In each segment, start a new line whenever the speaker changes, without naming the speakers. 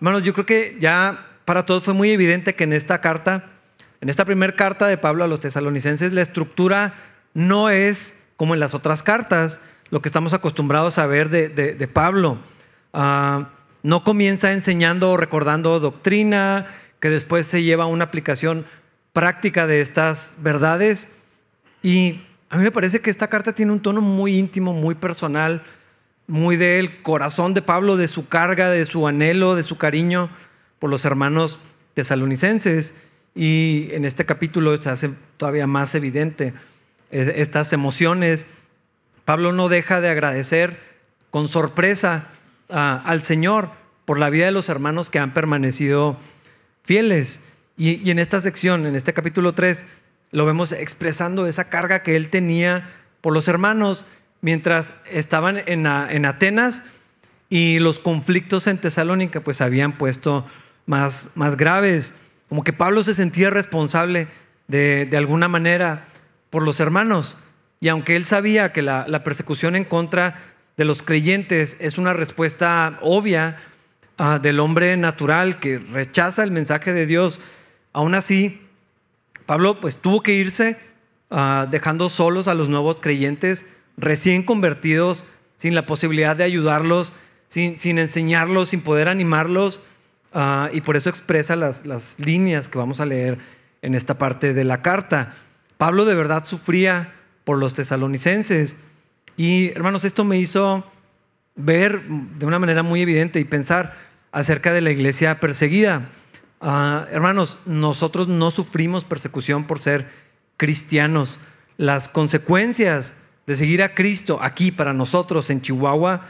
Hermanos, yo creo que ya para todos fue muy evidente que en esta carta, en esta primera carta de Pablo a los tesalonicenses, la estructura no es como en las otras cartas, lo que estamos acostumbrados a ver de, Pablo. Ah, no comienza enseñando o recordando doctrina, que después se lleva a una aplicación práctica de estas verdades. Y a mí me parece que esta carta tiene un tono muy íntimo, muy personal, muy del corazón de Pablo, de su carga, de su anhelo, de su cariño por los hermanos tesalonicenses. Y en este capítulo se hace todavía más evidente estas emociones. Pablo no deja de agradecer con sorpresa al Señor por la vida de los hermanos que han permanecido fieles. Y, en esta sección, en este capítulo 3, lo vemos expresando esa carga que él tenía por los hermanos mientras estaban en, en Atenas y los conflictos en Tesalónica pues habían puesto más, más graves. Como que Pablo se sentía responsable de, de alguna manera por los hermanos. Y aunque él sabía que la, persecución en contra de los creyentes es una respuesta obvia ah, del hombre natural que rechaza el mensaje de Dios, aún así, Pablo pues tuvo que irse ah, dejando solos a los nuevos creyentes recién convertidos, sin la posibilidad de ayudarlos, sin, sin enseñarlos, sin poder animarlos. Ah, y por eso expresa las, las líneas que vamos a leer en esta parte de la carta. Pablo de verdad sufría por los tesalonicenses y hermanos, esto me hizo ver de una manera muy evidente y pensar acerca de la iglesia perseguida. Ah, hermanos, nosotros no sufrimos persecución por ser cristianos. Las consecuencias de seguir a Cristo aquí para nosotros en Chihuahua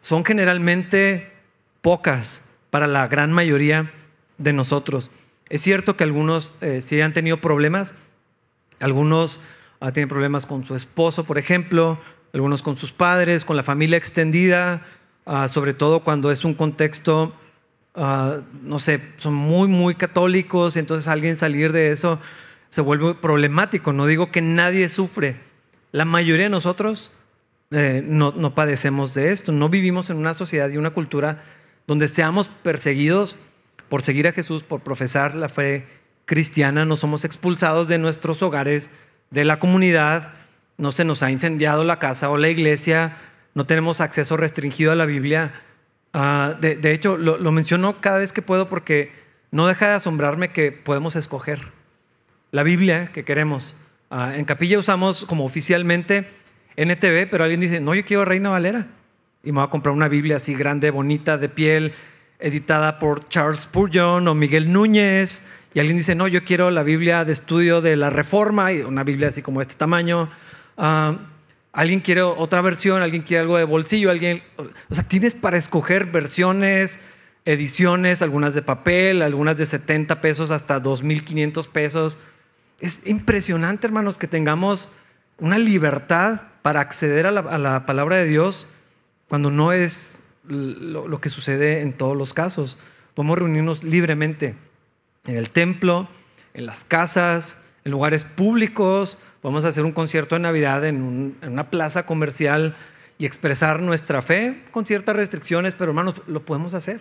son generalmente pocas para la gran mayoría de nosotros. Es cierto que algunos eh, sí han tenido problemas, algunos ah, tienen problemas con su esposo, por ejemplo, algunos con sus padres, con la familia extendida, ah, sobre todo cuando es un contexto, ah, no sé, son muy, muy católicos y entonces alguien salir de eso se vuelve problemático. No digo que nadie sufre, la mayoría de nosotros eh, no, padecemos de esto, no vivimos en una sociedad y una cultura donde seamos perseguidos por seguir a Jesús, por profesar la fe cristiana, no somos expulsados de nuestros hogares, de la comunidad, no se nos ha incendiado la casa o la iglesia, no tenemos acceso restringido a la Biblia. Ah, de, hecho, lo, menciono cada vez que puedo porque no deja de asombrarme que podemos escoger la Biblia que queremos. Ah, en capilla usamos como oficialmente NTV, pero alguien dice, no, yo quiero Reina Valera. Y me voy a comprar una Biblia así grande, bonita, de piel, editada por Charles Spurgeon o Miguel Núñez. Y alguien dice, no, yo quiero la Biblia de estudio de la Reforma, y una Biblia así como este tamaño. Ah, alguien quiere otra versión, alguien quiere algo de bolsillo, alguien... O sea, tienes para escoger versiones, ediciones, algunas de papel, algunas de 70 pesos hasta 2.500 pesos. Es impresionante, hermanos, que tengamos una libertad para acceder a la, palabra de Dios cuando no es lo, que sucede en todos los casos. Podemos reunirnos libremente en el templo, en las casas, en lugares públicos, podemos hacer un concierto de Navidad en, una plaza comercial y expresar nuestra fe con ciertas restricciones, pero hermanos, lo podemos hacer.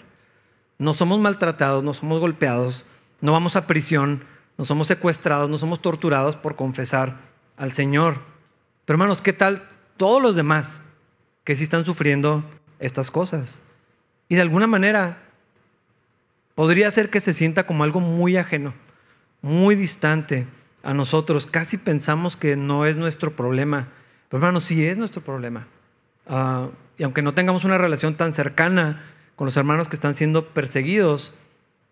No somos maltratados, no somos golpeados, no vamos a prisión, no somos secuestrados, no somos torturados por confesar al Señor. Pero hermanos, ¿qué tal todos los demás que sí están sufriendo estas cosas? Y de alguna manera podría ser que se sienta como algo muy ajeno, muy distante a nosotros. Casi pensamos que no es nuestro problema. Pero hermanos, sí es nuestro problema. Ah, y aunque no tengamos una relación tan cercana con los hermanos que están siendo perseguidos,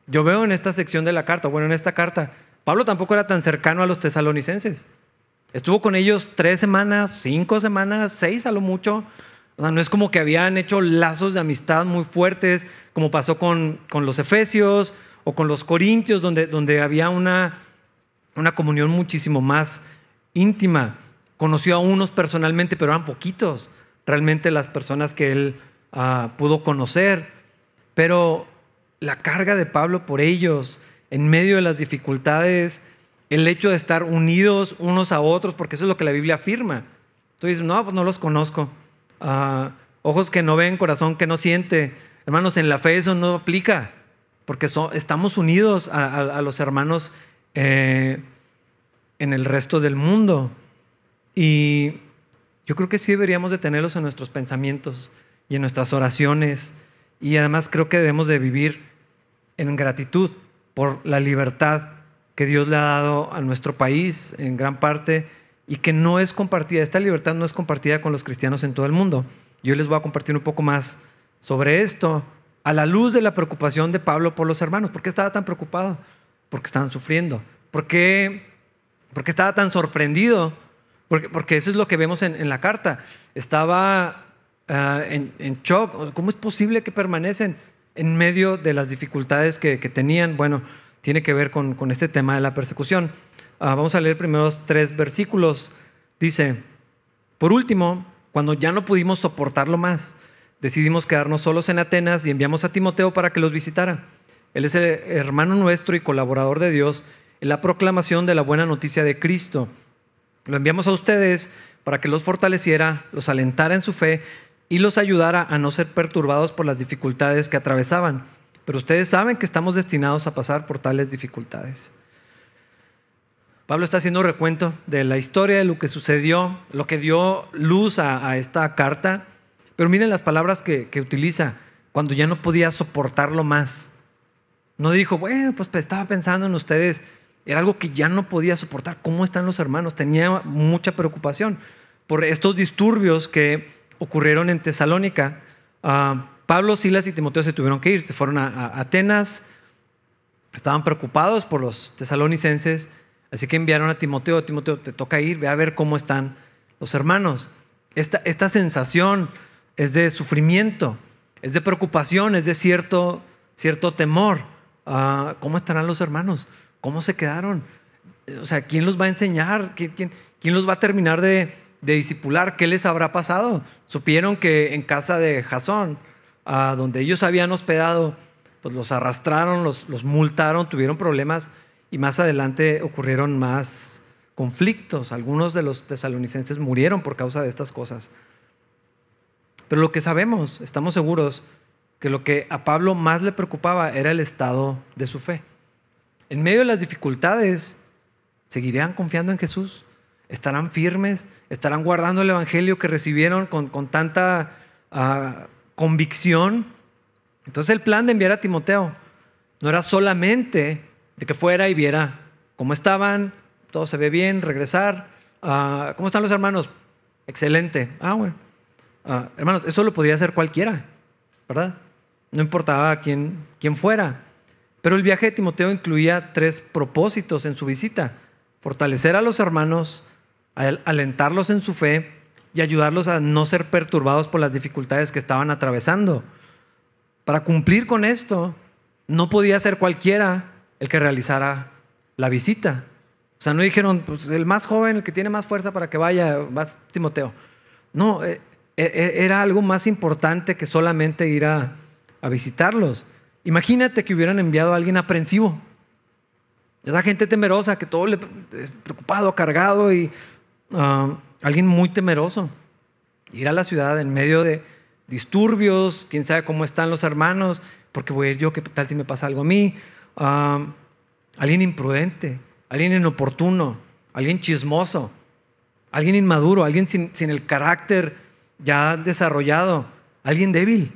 yo veo en esta sección de la carta, bueno, en esta carta, Pablo tampoco era tan cercano a los tesalonicenses. Estuvo con ellos tres semanas, cinco semanas, seis a lo mucho. O sea, no es como que habían hecho lazos de amistad muy fuertes, como pasó con, con los efesios o con los corintios, donde, donde había una, una comunión muchísimo más íntima. Conoció a unos personalmente, pero eran poquitos realmente las personas que él ah, pudo conocer. Pero la carga de Pablo por ellos, en medio de las dificultades, el hecho de estar unidos unos a otros, porque eso es lo que la Biblia afirma. Tú dices, no, pues no los conozco. Ah, ojos que no ven, corazón que no siente. Hermanos, en la fe eso no aplica. porque estamos unidos a, los hermanos eh, en el resto del mundo. Y yo creo que sí deberíamos de tenerlos en nuestros pensamientos y en nuestras oraciones. Y además creo que debemos de vivir en gratitud por la libertad que Dios le ha dado a nuestro país en gran parte y que no es compartida. Esta libertad no es compartida con los cristianos en todo el mundo. Yo les voy a compartir un poco más sobre esto a la luz de la preocupación de Pablo por los hermanos. ¿Por qué estaba tan preocupado? Porque estaban sufriendo. ¿Por qué, porque estaba tan sorprendido? Porque, eso es lo que vemos en, la carta. Estaba ah, en, shock. ¿Cómo es posible que permanecen en medio de las dificultades que, tenían? Bueno, tiene que ver con, este tema de la persecución. Ah, vamos a leer primeros tres versículos. Dice, por último, cuando ya no pudimos soportarlo más, decidimos quedarnos solos en Atenas y enviamos a Timoteo para que los visitara. Él es el hermano nuestro y colaborador de Dios en la proclamación de la buena noticia de Cristo. Lo enviamos a ustedes para que los fortaleciera, los alentara en su fe y los ayudara a no ser perturbados por las dificultades que atravesaban. Pero ustedes saben que estamos destinados a pasar por tales dificultades. Pablo está haciendo recuento de la historia de lo que sucedió, lo que dio luz a, esta carta pero miren las palabras que, utiliza cuando ya no podía soportarlo más. No dijo, bueno, pues, pues estaba pensando en ustedes. Era algo que ya no podía soportar. ¿Cómo están los hermanos? Tenía mucha preocupación por estos disturbios que ocurrieron en Tesalónica. Ah, Pablo, Silas y Timoteo se tuvieron que ir. Se fueron a, Atenas. Estaban preocupados por los tesalonicenses. Así que enviaron a Timoteo. Timoteo, te toca ir. Ve a ver cómo están los hermanos. Esta, esta sensación es de sufrimiento, es de preocupación, es de cierto, cierto temor. Ah, ¿Cómo estarán los hermanos? ¿Cómo se quedaron? O sea, ¿quién los va a enseñar? ¿Quién, quién, los va a terminar de, de disipular? ¿Qué les habrá pasado? Supieron que en casa de Jasón, ah, donde ellos habían hospedado, pues los arrastraron, los multaron, tuvieron problemas y más adelante ocurrieron más conflictos. Algunos de los tesalonicenses murieron por causa de estas cosas. Pero lo que sabemos, estamos seguros, que lo que a Pablo más le preocupaba era el estado de su fe. En medio de las dificultades, ¿seguirían confiando en Jesús? ¿Estarán firmes? ¿Estarán guardando el Evangelio que recibieron con, tanta ah, convicción? Entonces el plan de enviar a Timoteo no era solamente de que fuera y viera cómo estaban, todo se ve bien, regresar. Ah, ¿Cómo están los hermanos? Excelente. Ah, bueno Ah, hermanos, eso lo podía hacer cualquiera, ¿verdad? No importaba quién, quién fuera. Pero el viaje de Timoteo incluía tres propósitos en su visita. Fortalecer a los hermanos, alentarlos en su fe y ayudarlos a no ser perturbados por las dificultades que estaban atravesando. Para cumplir con esto, no podía ser cualquiera el que realizara la visita. O sea, no dijeron, pues el más joven, el que tiene más fuerza para que vaya, va Timoteo. No, eh, e, e, era algo más importante que solamente ir a, visitarlos. Imagínate que hubieran enviado a alguien aprensivo. Esa gente temerosa, que todo le preocupado, cargado y ah, alguien muy temeroso. Ir a la ciudad en medio de disturbios, quién sabe cómo están los hermanos, porque voy a ir yo, qué tal si me pasa algo a mí. Ah, alguien imprudente, alguien inoportuno, alguien chismoso, alguien inmaduro, alguien sin, el carácter ya desarrollado, alguien débil,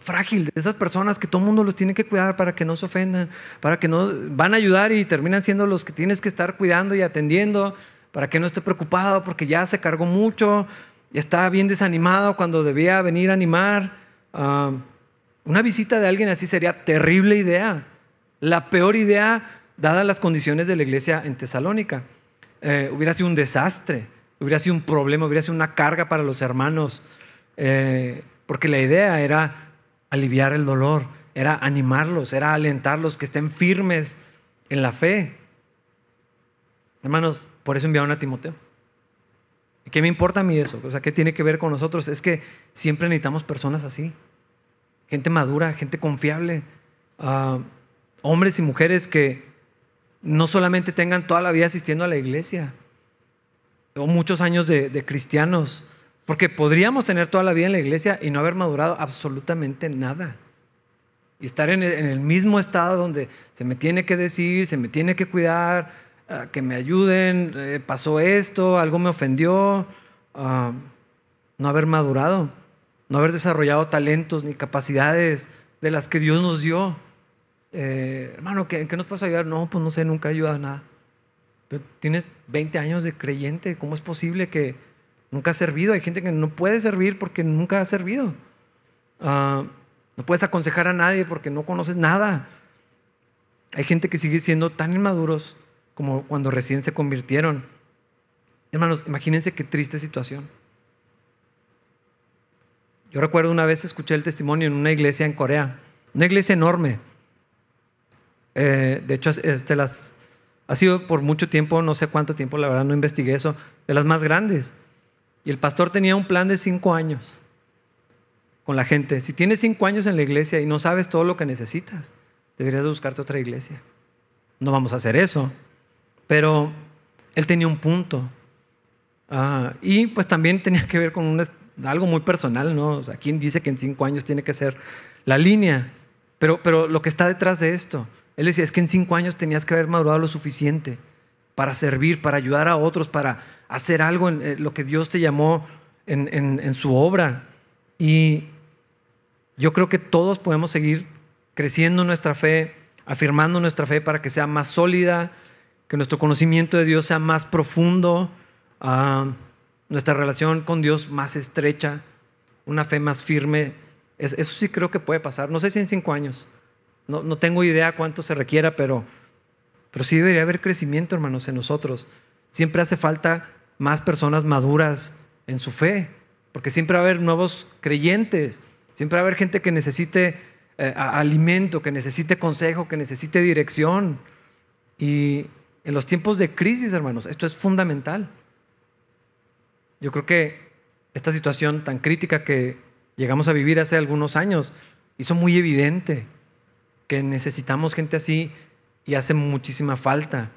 frágil, de esas personas que todo el mundo los tiene que cuidar para que no se ofendan, para que no van a ayudar y terminan siendo los que tienes que estar cuidando y atendiendo, para que no esté preocupado porque ya se cargó mucho, está bien desanimado cuando debía venir a animar. Ah, una visita de alguien así sería terrible idea, la peor idea dadas las condiciones de la iglesia en Tesalónica. Eh, hubiera sido un desastre hubiera sido un problema, hubiera sido una carga para los hermanos, eh, porque la idea era aliviar el dolor, era animarlos, era alentarlos, que estén firmes en la fe. Hermanos, por eso enviaron a Timoteo. ¿Y qué me importa a mí eso? O sea, ¿qué tiene que ver con nosotros? Es que siempre necesitamos personas así. Gente madura, gente confiable. Ah, hombres y mujeres que no solamente tengan toda la vida asistiendo a la iglesia, o muchos años de, cristianos, porque podríamos tener toda la vida en la iglesia y no haber madurado absolutamente nada. y estar en el, mismo estado donde se me tiene que decir, se me tiene que cuidar, que me ayuden, eh, pasó esto, algo me ofendió, ah, no haber madurado, no haber desarrollado talentos ni capacidades de las que Dios nos dio. Eh, hermano, ¿en qué nos puedes ayudar? No, pues no sé, nunca he ayudado a nada. Tienes 20 años de creyente, ¿cómo es posible que nunca has servido? Hay gente que no puede servir porque nunca ha servido. Ah, no puedes aconsejar a nadie porque no conoces nada. Hay gente que sigue siendo tan inmaduros como cuando recién se convirtieron. Hermanos, imagínense qué triste situación. Yo recuerdo una vez escuché el testimonio en una iglesia en Corea, una iglesia enorme. Eh, de hecho, este, las, ha sido por mucho tiempo, no sé cuánto tiempo, la verdad no investigué eso, de las más grandes. Y el pastor tenía un plan de cinco años con la gente. Si tienes cinco años en la iglesia y no sabes todo lo que necesitas, deberías buscarte otra iglesia. No vamos a hacer eso, pero él tenía un punto. Ah, y pues también tenía que ver con algo muy personal, ¿no? O sea, ¿quién dice que en cinco años tiene que ser la línea? Pero, pero lo que está detrás de esto, él decía, es que en cinco años tenías que haber madurado lo suficiente para servir, para ayudar a otros, para hacer algo en eh, lo que Dios te llamó en, en su obra. Y yo creo que todos podemos seguir creciendo nuestra fe, afirmando nuestra fe para que sea más sólida, que nuestro conocimiento de Dios sea más profundo, nuestra relación con Dios más estrecha, una fe más firme. eso sí creo que puede pasar. No sé si en cinco años. No, no tengo idea cuánto se requiera, pero, pero sí debería haber crecimiento, hermanos, en nosotros. Siempre hace falta más personas maduras en su fe, porque siempre va a haber nuevos creyentes Siempre va a haber gente que necesite eh, alimento, que necesite consejo, que necesite dirección. Y en los tiempos de crisis, hermanos, esto es fundamental. Yo creo que esta situación tan crítica que llegamos a vivir hace algunos años hizo muy evidente que necesitamos gente así y hace muchísima falta.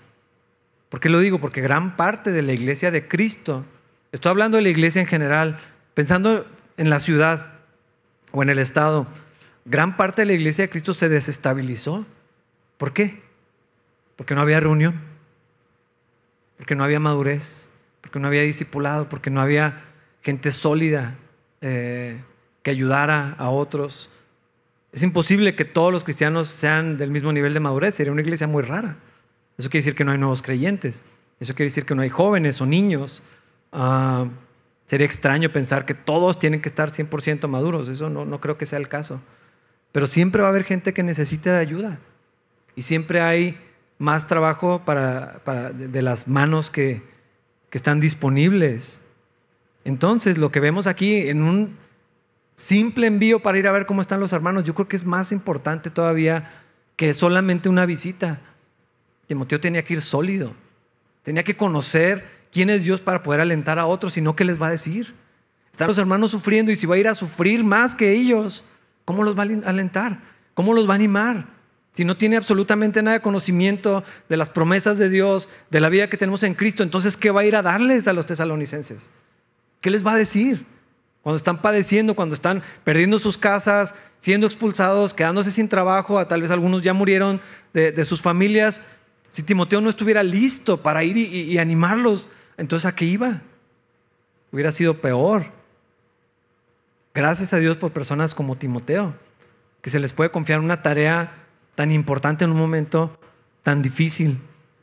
¿Por qué lo digo? Porque gran parte de la iglesia de Cristo, estoy hablando de la iglesia en general, pensando en la ciudad, o en el Estado, gran parte de la iglesia de Cristo se desestabilizó. ¿Por qué? Porque no había reunión, porque no había madurez, porque no había discipulado, porque no había gente sólida eh, que ayudara a otros. Es imposible que todos los cristianos sean del mismo nivel de madurez, sería una iglesia muy rara. Eso quiere decir que no hay nuevos creyentes, eso quiere decir que no hay jóvenes o niños. Ah, Sería extraño pensar que todos tienen que estar 100% maduros, eso no, no creo que sea el caso. Pero siempre va a haber gente que necesite de ayuda y siempre hay más trabajo para, de, las manos que, están disponibles. Entonces, lo que vemos aquí en un simple envío para ir a ver cómo están los hermanos, yo creo que es más importante todavía que solamente una visita. Timoteo tenía que ir sólido, tenía que conocer quién es Dios para poder alentar a otros, sino qué les va a decir. Están los hermanos sufriendo y si va a ir a sufrir más que ellos, ¿cómo los va a alentar? ¿Cómo los va a animar? Si no tiene absolutamente nada de conocimiento de las promesas de Dios, de la vida que tenemos en Cristo, entonces ¿qué va a ir a darles a los tesalonicenses? ¿Qué les va a decir? Cuando están padeciendo, cuando están perdiendo sus casas, siendo expulsados, quedándose sin trabajo, tal vez algunos ya murieron de, sus familias. Si Timoteo no estuviera listo para ir y, animarlos, entonces ¿a qué iba? Hubiera sido peor. Gracias a Dios por personas como Timoteo, que se les puede confiar una tarea tan importante en un momento tan difícil.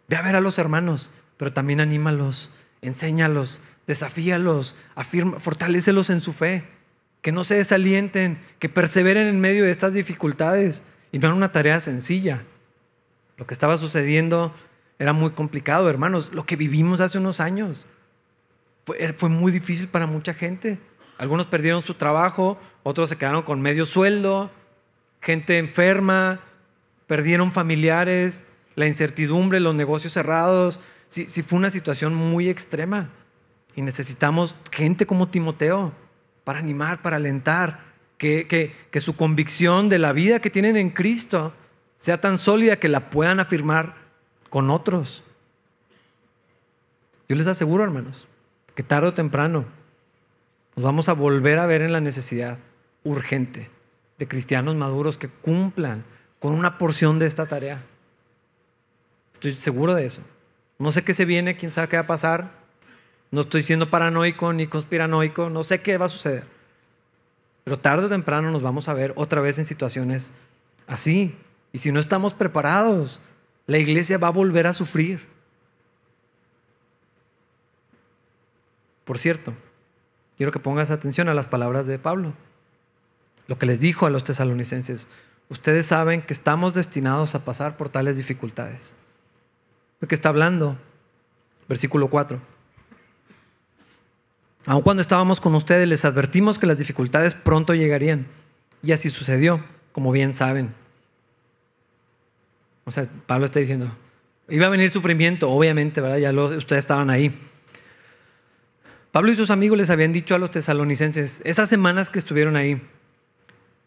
Ve a ver a los hermanos, pero también anímalos, enséñalos, desafíalos, afirma, fortalecelos en su fe, que no se desalienten, que perseveren en medio de estas dificultades. Y no es una tarea sencilla. Lo que estaba sucediendo era muy complicado, hermanos. Lo que vivimos hace unos años fue, fue, muy difícil para mucha gente. Algunos perdieron su trabajo, otros se quedaron con medio sueldo, gente enferma, perdieron familiares, la incertidumbre, los negocios cerrados. Sí, fue una situación muy extrema. Y necesitamos gente como Timoteo para animar, para alentar, que, que, que su convicción de la vida que tienen en Cristo sea tan sólida que la puedan afirmar con otros. Yo les aseguro, hermanos, que tarde o temprano nos vamos a volver a ver en la necesidad urgente de cristianos maduros que cumplan con una porción de esta tarea. Estoy seguro de eso. No sé qué se viene, quién sabe qué va a pasar. No estoy siendo paranoico ni conspiranoico, no sé qué va a suceder. Pero tarde o temprano nos vamos a ver otra vez en situaciones así. Y si no estamos preparados, la iglesia va a volver a sufrir. Por cierto, quiero que pongas atención a las palabras de Pablo. Lo que les dijo a los tesalonicenses. Ustedes saben que estamos destinados a pasar por tales dificultades. Lo que está hablando, versículo 4. Aun cuando estábamos con ustedes, les advertimos que las dificultades pronto llegarían. Y así sucedió, como bien saben. O sea, Pablo está diciendo, iba a venir sufrimiento, obviamente, ¿verdad? Ya ustedes estaban ahí. Pablo y sus amigos les habían dicho a los tesalonicenses, esas semanas que estuvieron ahí,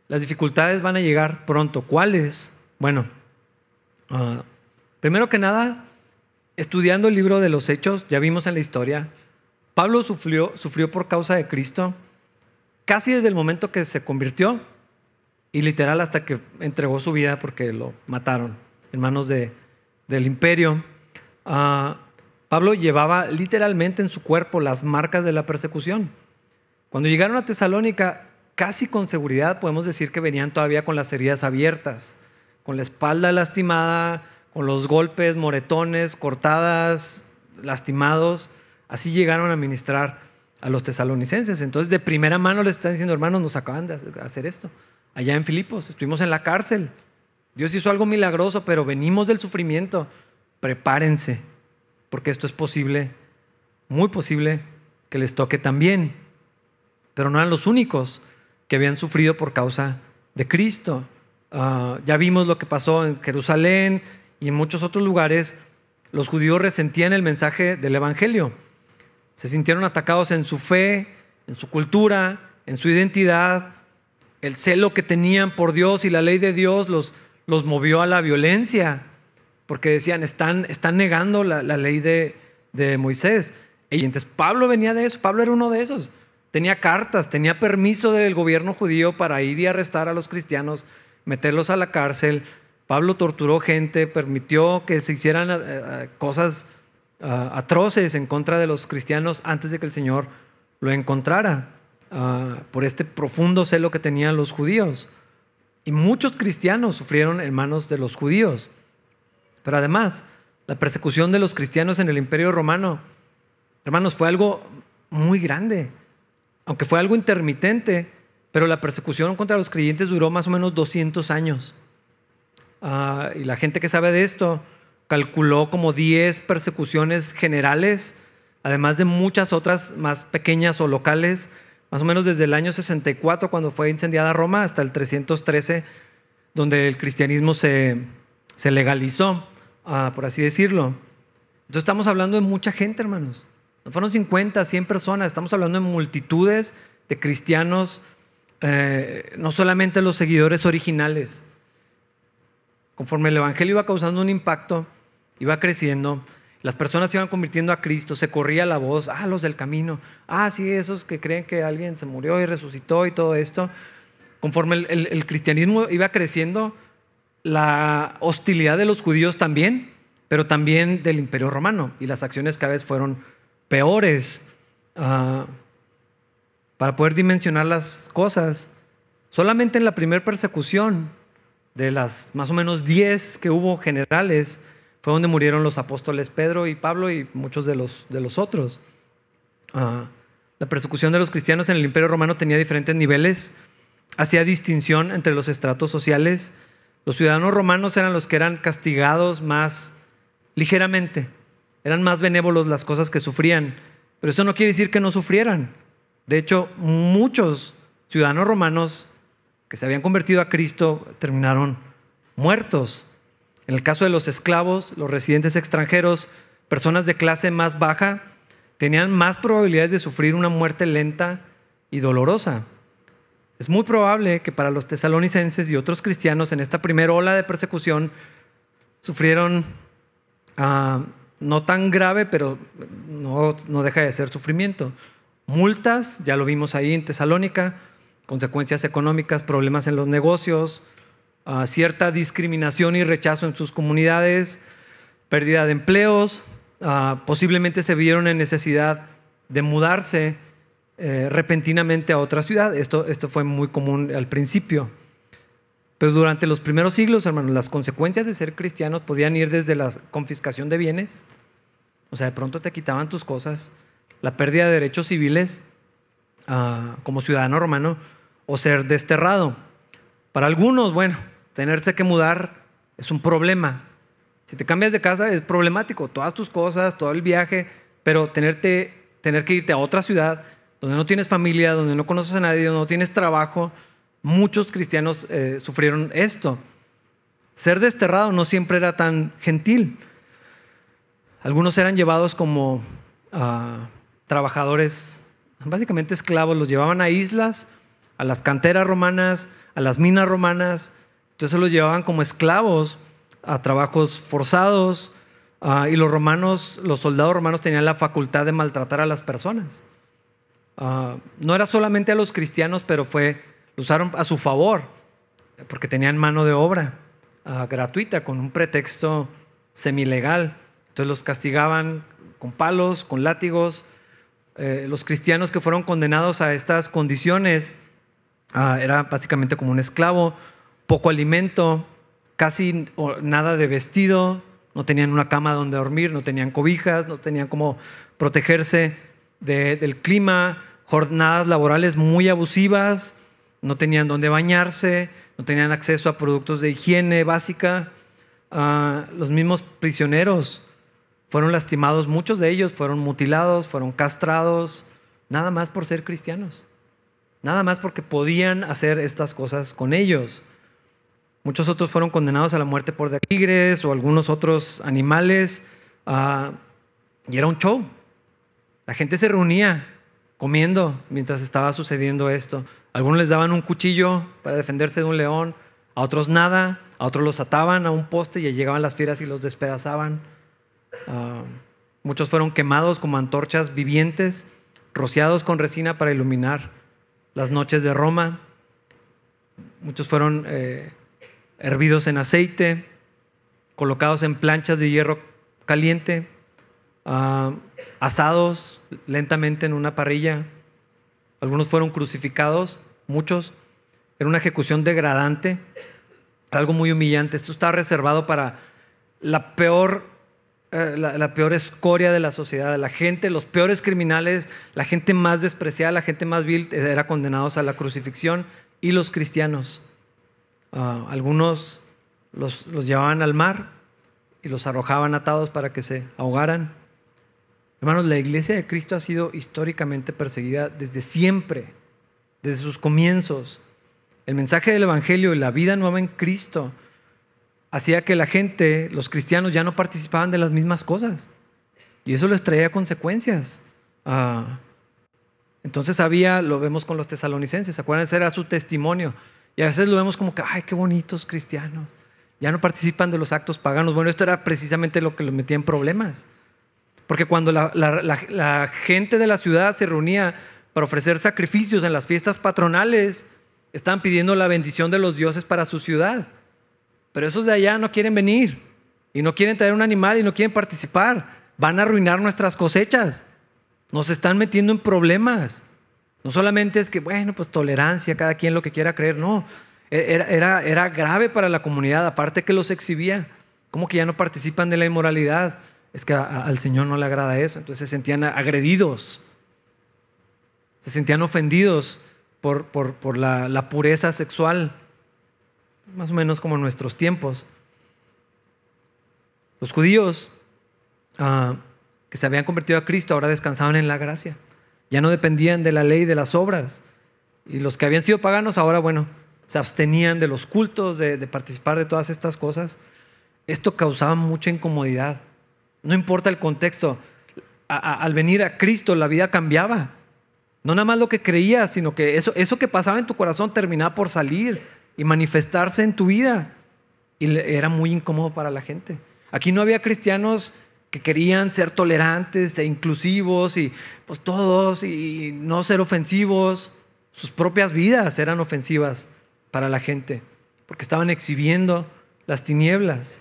las dificultades van a llegar pronto. ¿Cuáles? Bueno, ah, primero que nada, estudiando el libro de los Hechos, ya vimos en la historia, Pablo sufrió, sufrió por causa de Cristo casi desde el momento que se convirtió y literal hasta que entregó su vida porque lo mataron en manos de, del imperio. Uh, Pablo llevaba literalmente en su cuerpo las marcas de la persecución. Cuando llegaron a Tesalónica, casi con seguridad podemos decir que venían todavía con las heridas abiertas, con la espalda lastimada, con los golpes, moretones, cortadas, lastimados. Así llegaron a ministrar a los tesalonicenses. Entonces, de primera mano les están diciendo, hermanos, nos acaban de hacer esto. Allá en Filipos, estuvimos en la cárcel. Dios hizo algo milagroso, pero venimos del sufrimiento. Prepárense porque esto es posible, muy posible que les toque también. Pero no eran los únicos que habían sufrido por causa de Cristo. Ah, ya vimos lo que pasó en Jerusalén y en muchos otros lugares. Los judíos resentían el mensaje del Evangelio. Se sintieron atacados en su fe, en su cultura, en su identidad. El celo que tenían por Dios y la ley de Dios los, los movió a la violencia porque decían, están, están negando la, ley de, Moisés. Y entonces Pablo venía de eso, Pablo era uno de esos. Tenía cartas, tenía permiso del gobierno judío para ir y arrestar a los cristianos, meterlos a la cárcel. Pablo torturó gente, permitió que se hicieran eh, eh, cosas ah, atroces en contra de los cristianos antes de que el Señor lo encontrara, ah, por este profundo celo que tenían los judíos. Y muchos cristianos sufrieron en manos de los judíos. Pero además, la persecución de los cristianos en el imperio romano, hermanos, fue algo muy grande, aunque fue algo intermitente, pero la persecución contra los creyentes duró más o menos 200 años. Ah, y la gente que sabe de esto calculó como 10 persecuciones generales, además de muchas otras más pequeñas o locales, más o menos desde el año 64, cuando fue incendiada Roma, hasta el 313, donde el cristianismo se, se legalizó, ah, por así decirlo. Entonces estamos hablando de mucha gente, hermanos. Fueron 50, 100 personas, estamos hablando de multitudes de cristianos, eh, no solamente los seguidores originales. Conforme el Evangelio iba causando un impacto, iba creciendo, las personas se iban convirtiendo a Cristo, se corría la voz, ah, los del camino, ah, sí, esos que creen que alguien se murió y resucitó y todo esto. Conforme el cristianismo iba creciendo, la hostilidad de los judíos también, pero también del imperio romano. Y las acciones cada vez fueron peores. Ah, para poder dimensionar las cosas, solamente en la primera persecución de las más o menos 10 que hubo generales, fue donde murieron los apóstoles Pedro y Pablo y muchos de los, de los otros. Ah, la persecución de los cristianos en el imperio romano tenía diferentes niveles, hacía distinción entre los estratos sociales, los ciudadanos romanos eran los que eran castigados más ligeramente, eran más benévolos las cosas que sufrían, pero eso no quiere decir que no sufrieran. De hecho, muchos ciudadanos romanos que se habían convertido a Cristo terminaron muertos. En el caso de los esclavos, los residentes extranjeros, personas de clase más baja, tenían más probabilidades de sufrir una muerte lenta y dolorosa. Es muy probable que para los tesalonicenses y otros cristianos en esta primera ola de persecución sufrieron ah, no tan grave, pero no, deja de ser sufrimiento. Multas, ya lo vimos ahí en Tesalónica, consecuencias económicas, problemas en los negocios, ah, cierta discriminación y rechazo en sus comunidades, pérdida de empleos, ah, posiblemente se vieron en necesidad de mudarse eh, repentinamente a otra ciudad. Esto fue muy común al principio. Pero durante los primeros siglos, hermanos, las consecuencias de ser cristianos podían ir desde la confiscación de bienes, o sea, de pronto te quitaban tus cosas, la pérdida de derechos civiles ah, como ciudadano romano, o ser desterrado. Para algunos, bueno, tenerse que mudar es un problema. Si te cambias de casa es problemático, todas tus cosas, todo el viaje, pero tenerte, tener que irte a otra ciudad donde no tienes familia, donde no conoces a nadie, donde no tienes trabajo, muchos cristianos eh, sufrieron esto. Ser desterrado no siempre era tan gentil. Algunos eran llevados como ah, trabajadores, básicamente esclavos, los llevaban a islas, a las canteras romanas, a las minas romanas, entonces los llevaban como esclavos a trabajos forzados ah, y los romanos, los soldados romanos tenían la facultad de maltratar a las personas. Ah, no era solamente a los cristianos, pero fue usaron a su favor, porque tenían mano de obra ah, gratuita con un pretexto semilegal. Entonces los castigaban con palos, con látigos. Eh, los cristianos que fueron condenados a estas condiciones uh, era básicamente como un esclavo, poco alimento, casi nada de vestido, no tenían una cama donde dormir, no tenían cobijas, no tenían cómo protegerse del clima, jornadas laborales muy abusivas, no tenían dónde bañarse, no tenían acceso a productos de higiene básica. Ah, los mismos prisioneros fueron lastimados, muchos de ellos fueron mutilados, fueron castrados, nada más por ser cristianos, nada más porque podían hacer estas cosas con ellos. Muchos otros fueron condenados a la muerte por tigres o algunos otros animales. Ah, y era un show. La gente se reunía comiendo mientras estaba sucediendo esto. Algunos les daban un cuchillo para defenderse de un león, a otros nada, a otros los ataban a un poste y llegaban las fieras y los despedazaban. Ah, muchos fueron quemados como antorchas vivientes, rociados con resina para iluminar las noches de Roma. Muchos fueron eh, hervidos en aceite, colocados en planchas de hierro caliente, ah, asados lentamente en una parrilla algunos fueron crucificados, muchos. Era una ejecución degradante, algo muy humillante. Esto está reservado para la peor, eh, la, peor escoria de la sociedad, la gente, los peores criminales, la gente más despreciada, la gente más vil, eh, era condenados a la crucifixión y los cristianos. Ah, algunos los, los llevaban al mar y los arrojaban atados para que se ahogaran. Hermanos, la iglesia de Cristo ha sido históricamente perseguida desde siempre, desde sus comienzos. El mensaje del Evangelio y la vida nueva en Cristo hacía que la gente, los cristianos, ya no participaban de las mismas cosas. Y eso les traía consecuencias. Ah, entonces había, lo vemos con los tesalonicenses, ¿se acuerdan? Ese era su testimonio. Y a veces lo vemos como que, ay, qué bonitos cristianos. Ya no participan de los actos paganos. Bueno, esto era precisamente lo que los metía en problemas. Porque cuando la, gente de la ciudad se reunía para ofrecer sacrificios en las fiestas patronales, estaban pidiendo la bendición de los dioses para su ciudad. Pero esos de allá no quieren venir y no quieren traer un animal y no quieren participar. Van a arruinar nuestras cosechas. Nos están metiendo en problemas. No solamente es que, bueno, pues tolerancia, cada quien lo que quiera creer, no. Era, era, era grave para la comunidad, aparte que los exhibía. Como que ya no participan de la inmoralidad es que al Señor no le agrada eso. Entonces se sentían agredidos, se sentían ofendidos por, por, la, pureza sexual, más o menos como en nuestros tiempos. Los judíos ah, que se habían convertido a Cristo ahora descansaban en la gracia, ya no dependían de la ley de las obras. Y los que habían sido paganos ahora, bueno, se abstenían de los cultos, de participar de todas estas cosas. Esto causaba mucha incomodidad no importa el contexto. al venir a Cristo la vida cambiaba. No nada más lo que creías, sino que eso, eso que pasaba en tu corazón terminaba por salir y manifestarse en tu vida. Y era muy incómodo para la gente. Aquí no había cristianos que querían ser tolerantes e inclusivos y pues todos y no ser ofensivos. sus propias vidas eran ofensivas para la gente, porque estaban exhibiendo las tinieblas.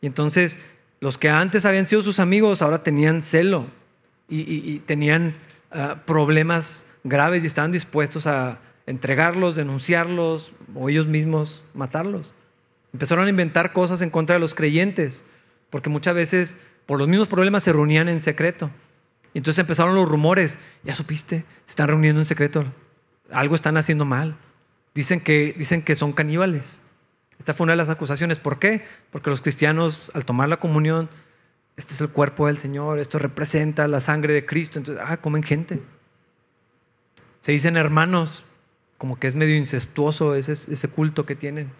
Y entonces los que antes habían sido sus amigos ahora tenían celo y, tenían ah, problemas graves y estaban dispuestos a entregarlos, denunciarlos o ellos mismos matarlos. Empezaron a inventar cosas en contra de los creyentes, porque muchas veces por los mismos problemas se reunían en secreto. Entonces empezaron los rumores, ya supiste, se están reuniendo en secreto, algo están haciendo mal. Dicen que, dicen que son caníbales. Esta fue una de las acusaciones. ¿Por qué? Porque los cristianos al tomar la comunión, este es el cuerpo del Señor, esto representa la sangre de Cristo, entonces, ah, comen gente. Se dicen hermanos, como que es medio incestuoso ese, ese culto que tienen.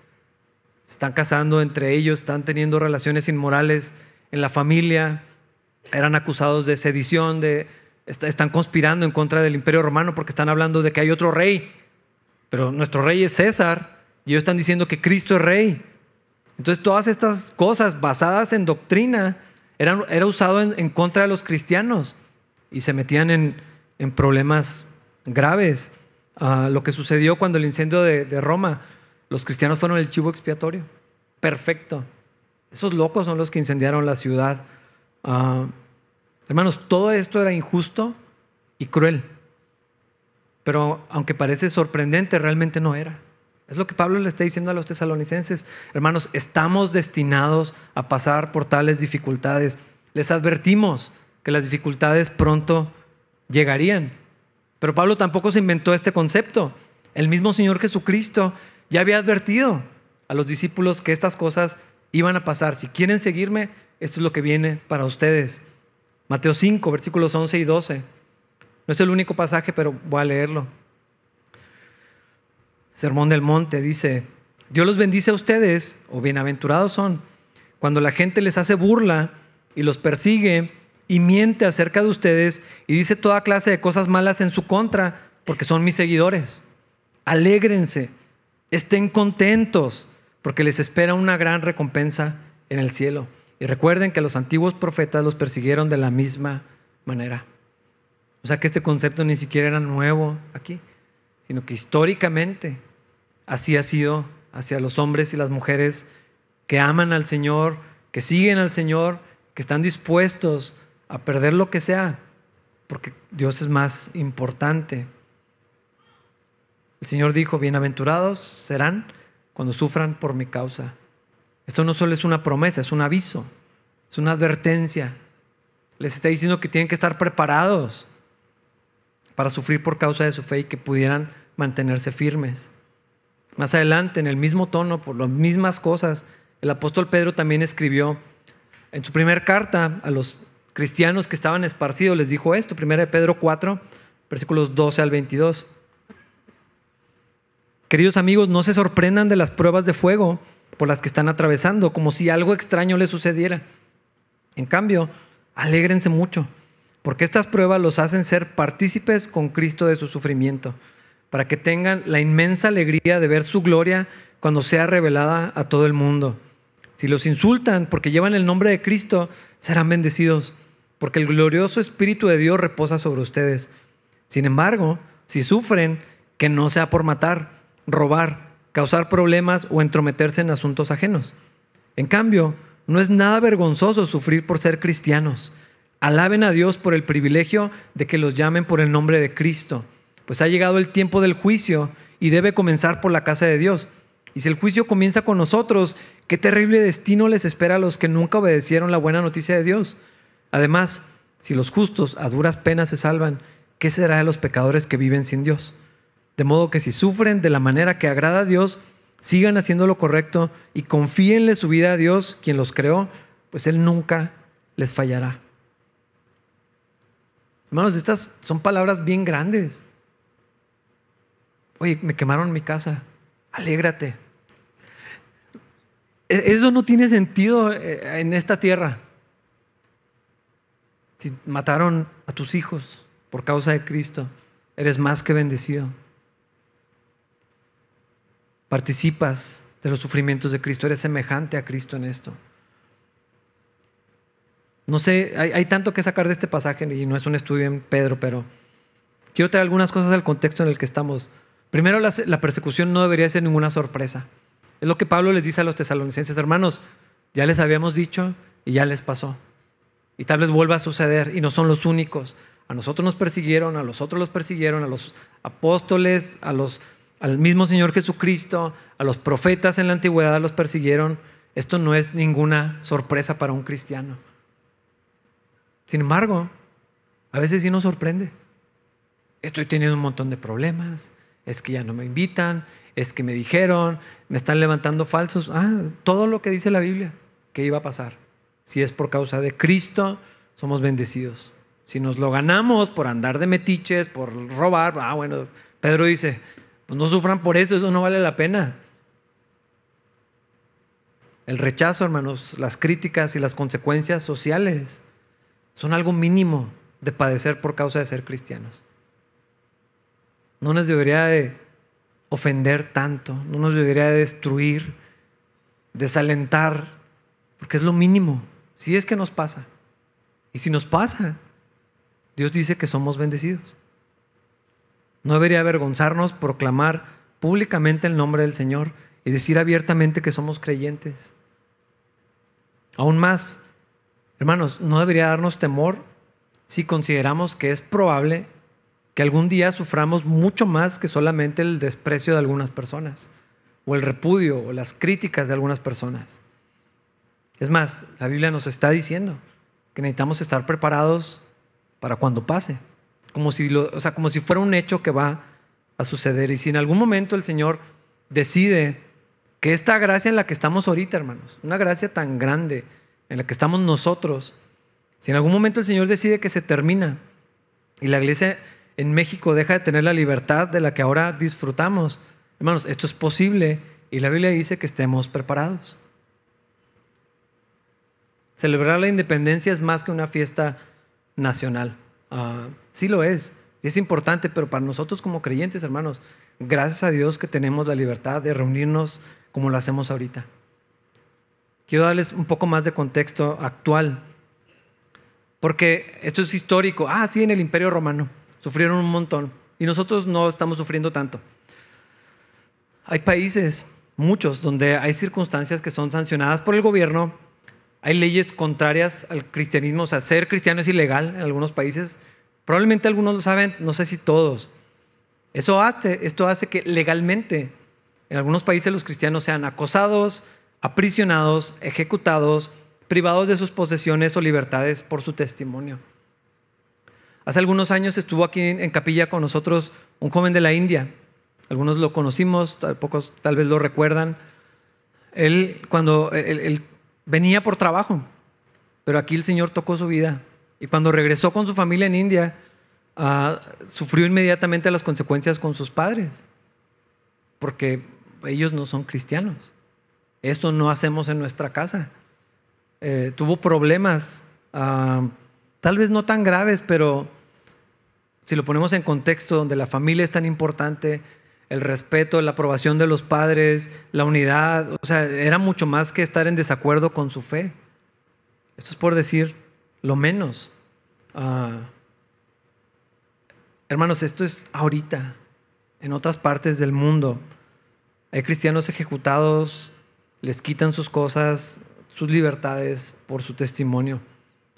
Están casando entre ellos, están teniendo relaciones inmorales en la familia, eran acusados de sedición, de, están conspirando en contra del imperio romano porque están hablando de que hay otro rey, pero nuestro rey es César y ellos están diciendo que Cristo es rey. Entonces todas estas cosas basadas en doctrina eran, era usado en, contra de los cristianos y se metían en, problemas graves. Ah, lo que sucedió cuando el incendio de, Roma, los cristianos fueron el chivo expiatorio. Perfecto. Esos locos son los que incendiaron la ciudad. Ah, hermanos, todo esto era injusto y cruel. Pero aunque parece sorprendente, realmente no era. Es lo que Pablo le está diciendo a los tesalonicenses. Hermanos, estamos destinados a pasar por tales dificultades. Les advertimos que las dificultades pronto llegarían. Pero Pablo tampoco se inventó este concepto. El mismo Señor Jesucristo ya había advertido a los discípulos que estas cosas iban a pasar. Si quieren seguirme, esto es lo que viene para ustedes. Mateo 5, versículos 11 y 12. No es el único pasaje, pero voy a leerlo. Sermón del Monte dice, Dios los bendice a ustedes, o bienaventurados son, cuando la gente les hace burla y los persigue y miente acerca de ustedes y dice toda clase de cosas malas en su contra, porque son mis seguidores. Alégrense, estén contentos, porque les espera una gran recompensa en el cielo. Y recuerden que los antiguos profetas los persiguieron de la misma manera. O sea que este concepto ni siquiera era nuevo aquí sino que históricamente así ha sido hacia los hombres y las mujeres que aman al Señor, que siguen al Señor, que están dispuestos a perder lo que sea, porque Dios es más importante. El Señor dijo, bienaventurados serán cuando sufran por mi causa. Esto no solo es una promesa, es un aviso, es una advertencia. Les está diciendo que tienen que estar preparados para sufrir por causa de su fe y que pudieran mantenerse firmes. Más adelante, en el mismo tono, por las mismas cosas, el apóstol Pedro también escribió en su primera carta a los cristianos que estaban esparcidos, les dijo esto, 1 Pedro 4, versículos 12 al 22. Queridos amigos, no se sorprendan de las pruebas de fuego por las que están atravesando, como si algo extraño les sucediera. En cambio, alégrense mucho porque estas pruebas los hacen ser partícipes con Cristo de su sufrimiento, para que tengan la inmensa alegría de ver su gloria cuando sea revelada a todo el mundo. Si los insultan porque llevan el nombre de Cristo, serán bendecidos, porque el glorioso Espíritu de Dios reposa sobre ustedes. Sin embargo, si sufren, que no sea por matar, robar, causar problemas o entrometerse en asuntos ajenos. En cambio, no es nada vergonzoso sufrir por ser cristianos Alaben a Dios por el privilegio de que los llamen por el nombre de Cristo, pues ha llegado el tiempo del juicio y debe comenzar por la casa de Dios. Y si el juicio comienza con nosotros, qué terrible destino les espera a los que nunca obedecieron la buena noticia de Dios. Además, si los justos a duras penas se salvan, ¿qué será de los pecadores que viven sin Dios? De modo que si sufren de la manera que agrada a Dios, sigan haciendo lo correcto y confíenle su vida a Dios, quien los creó, pues Él nunca les fallará. Hermanos, estas son palabras bien grandes. Oye, me quemaron mi casa. Alégrate. E-, eso no tiene sentido eh, en esta tierra. Si mataron a tus hijos por causa de Cristo, eres más que bendecido. Participas de los sufrimientos de Cristo, eres semejante a Cristo en esto. No sé, hay, tanto que sacar de este pasaje y no es un estudio en Pedro, pero quiero traer algunas cosas al contexto en el que estamos. Primero, la, persecución no debería ser ninguna sorpresa. Es lo que Pablo les dice a los tesalonicenses, hermanos, ya les habíamos dicho y ya les pasó. Y tal vez vuelva a suceder y no son los únicos. A nosotros nos persiguieron, a los otros los persiguieron, a los apóstoles, al mismo Señor Jesucristo, a los profetas en la antigüedad los persiguieron. Esto no es ninguna sorpresa para un cristiano. Sin embargo, a veces sí nos sorprende. Estoy teniendo un montón de problemas, es que ya no me invitan, es que me dijeron, me están levantando falsos. Ah, todo lo que dice la Biblia que iba a pasar. Si es por causa de Cristo, somos bendecidos. Si nos lo ganamos por andar de metiches, por robar, ah, bueno, Pedro dice, pues no sufran por eso, eso no vale la pena. El rechazo, hermanos, las críticas y las consecuencias sociales son algo mínimo de padecer por causa de ser cristianos. No nos debería de ofender tanto, no nos debería de destruir, desalentar, porque es lo mínimo, si es que nos pasa. Y si nos pasa, Dios dice que somos bendecidos. No debería avergonzarnos proclamar públicamente el nombre del Señor y decir abiertamente que somos creyentes. Aún más, hermanos, no debería darnos temor si consideramos que es probable que algún día suframos mucho más que solamente el desprecio de algunas personas, o el repudio, o las críticas de algunas personas. Es más, la Biblia nos está diciendo que necesitamos estar preparados para cuando pase, como si, lo, o sea, como si fuera un hecho que va a suceder. Y si en algún momento el Señor decide que esta gracia en la que estamos ahorita, hermanos, una gracia tan grande en la que estamos nosotros, si en algún momento el Señor decide que se termina y la iglesia en México deja de tener la libertad de la que ahora disfrutamos, hermanos, esto es posible y la Biblia dice que estemos preparados. Celebrar la independencia es más que una fiesta nacional. Ah, sí lo es, es importante, pero para nosotros como creyentes, hermanos, gracias a Dios que tenemos la libertad de reunirnos como lo hacemos ahorita. Quiero darles un poco más de contexto actual, porque esto es histórico. Ah, sí, en el Imperio Romano sufrieron un montón y nosotros no estamos sufriendo tanto. Hay países, muchos, donde hay circunstancias que son sancionadas por el gobierno, hay leyes contrarias al cristianismo, o sea, ser cristiano es ilegal en algunos países, probablemente algunos lo saben, no sé si todos. Eso hace, esto hace que legalmente en algunos países los cristianos sean acosados, aprisionados, ejecutados, privados de sus posesiones o libertades por su testimonio. Hace algunos años estuvo aquí en Capilla con nosotros un joven de la India. Algunos lo conocimos, pocos tal vez lo recuerdan. Él cuando venía por trabajo, pero aquí el Señor tocó su vida. Y cuando regresó con su familia en India, ah, sufrió inmediatamente las consecuencias con sus padres, porque ellos no son cristianos. Esto no hacemos en nuestra casa. Eh, tuvo problemas ah, Tal vez no tan graves, pero si lo ponemos en contexto donde la familia es tan importante, el respeto, la aprobación de los padres, la unidad, o sea, era mucho más que estar en desacuerdo con su fe. Esto es por decir lo menos. Ah, hermanos, esto es ahorita, en otras partes del mundo. Hay cristianos ejecutados, les quitan sus cosas, sus libertades por su testimonio.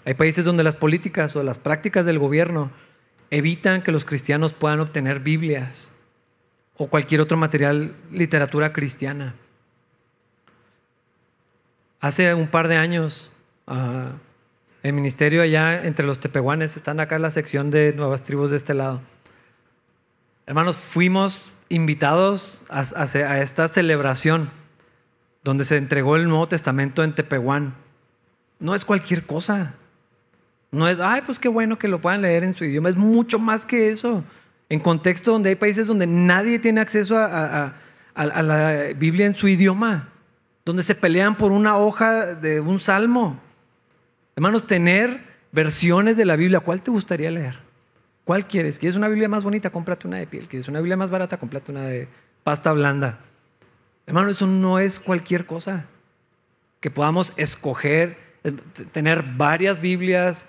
Hay países donde las políticas o las prácticas del gobierno evitan que los cristianos puedan obtener Biblias o cualquier otro material, literatura cristiana. Hace un par de años, ah, el ministerio allá entre los tepehuanes, están acá en la sección de nuevas tribus de este lado. Hermanos, fuimos invitados a, a esta celebración donde se entregó el Nuevo Testamento en Tepehuán. No es cualquier cosa. No es, ay, pues qué bueno que lo puedan leer en su idioma. Es mucho más que eso. En contexto donde hay países donde nadie tiene acceso a, la Biblia en su idioma, donde se pelean por una hoja de un salmo. Hermanos, tener versiones de la Biblia, ¿cuál te gustaría leer? ¿Cuál quieres? ¿Quieres una Biblia más bonita? Cómprate una de piel. ¿Quieres una Biblia más barata? Cómprate una de pasta blanda. Hermano, eso no es cualquier cosa. Que podamos escoger, eh, tener varias Biblias,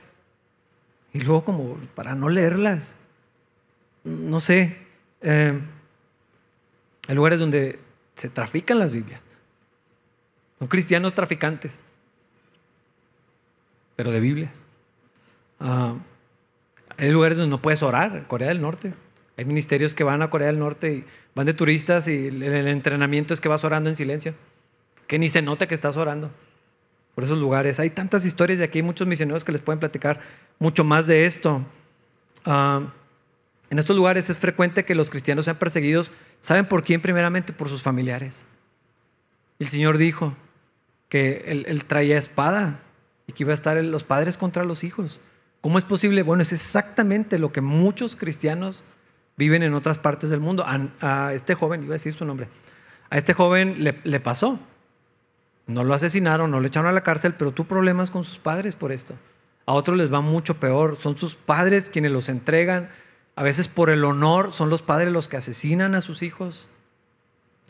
y luego como para no leerlas. no sé, eh, hay lugares donde se trafican las Biblias. Son cristianos traficantes, pero de Biblias. Ah, hay lugares donde no puedes orar, Corea del Norte. Hay ministerios que van a Corea del Norte y van de turistas y el entrenamiento es que vas orando en silencio, que ni se nota que estás orando por esos lugares. Hay tantas historias de aquí, hay muchos misioneros que les pueden platicar mucho más de esto. Ah, en estos lugares es frecuente que los cristianos sean perseguidos. ¿Saben por quién? Primeramente por sus familiares. El Señor dijo que él, traía espada y que iba a estar los padres contra los hijos. ¿Cómo es posible? Bueno, es exactamente lo que muchos cristianos viven en otras partes del mundo. A, este joven, iba a decir su nombre, a este joven le, pasó. No lo asesinaron, no lo echaron a la cárcel, pero tuvo problemas con sus padres por esto. A otros les va mucho peor. Son sus padres quienes los entregan. A veces por el honor son los padres los que asesinan a sus hijos.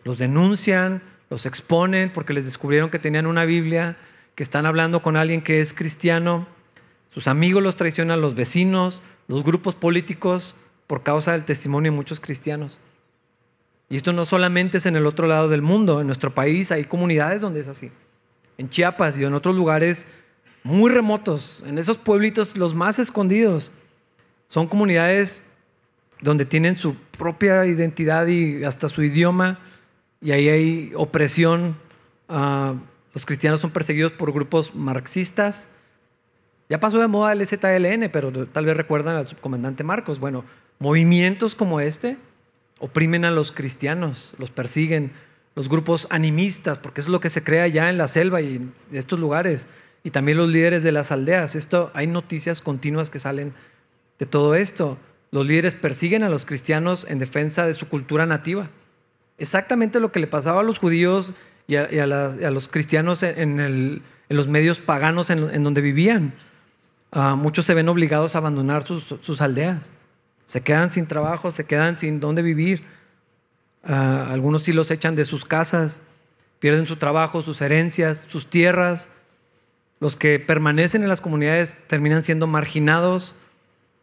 Los denuncian, los exponen porque les descubrieron que tenían una Biblia, que están hablando con alguien que es cristiano. Sus amigos los traicionan, los vecinos, los grupos políticos por causa del testimonio de muchos cristianos. Y esto no solamente es en el otro lado del mundo, en nuestro país hay comunidades donde es así. En Chiapas y en otros lugares muy remotos, en esos pueblitos los más escondidos, son comunidades donde tienen su propia identidad y hasta su idioma, y ahí hay opresión. Ah, los cristianos son perseguidos por grupos marxistas. Ya pasó de moda el ZLN, pero tal vez recuerdan al subcomandante Marcos. Bueno, Movimientos como este oprimen a los cristianos, los persiguen, los grupos animistas, porque es lo que se crea ya en la selva y en estos lugares, y también los líderes de las aldeas. Esto, hay noticias continuas que salen de todo esto. Los líderes persiguen a los cristianos en defensa de su cultura nativa. Exactamente lo que le pasaba a los judíos y a, los cristianos en, los medios paganos en, donde vivían. Ah, muchos se ven obligados a abandonar sus aldeas. Se quedan sin trabajo, se quedan sin dónde vivir. Ah, algunos sí los echan de sus casas, pierden su trabajo, sus herencias, sus tierras. Los que permanecen en las comunidades terminan siendo marginados,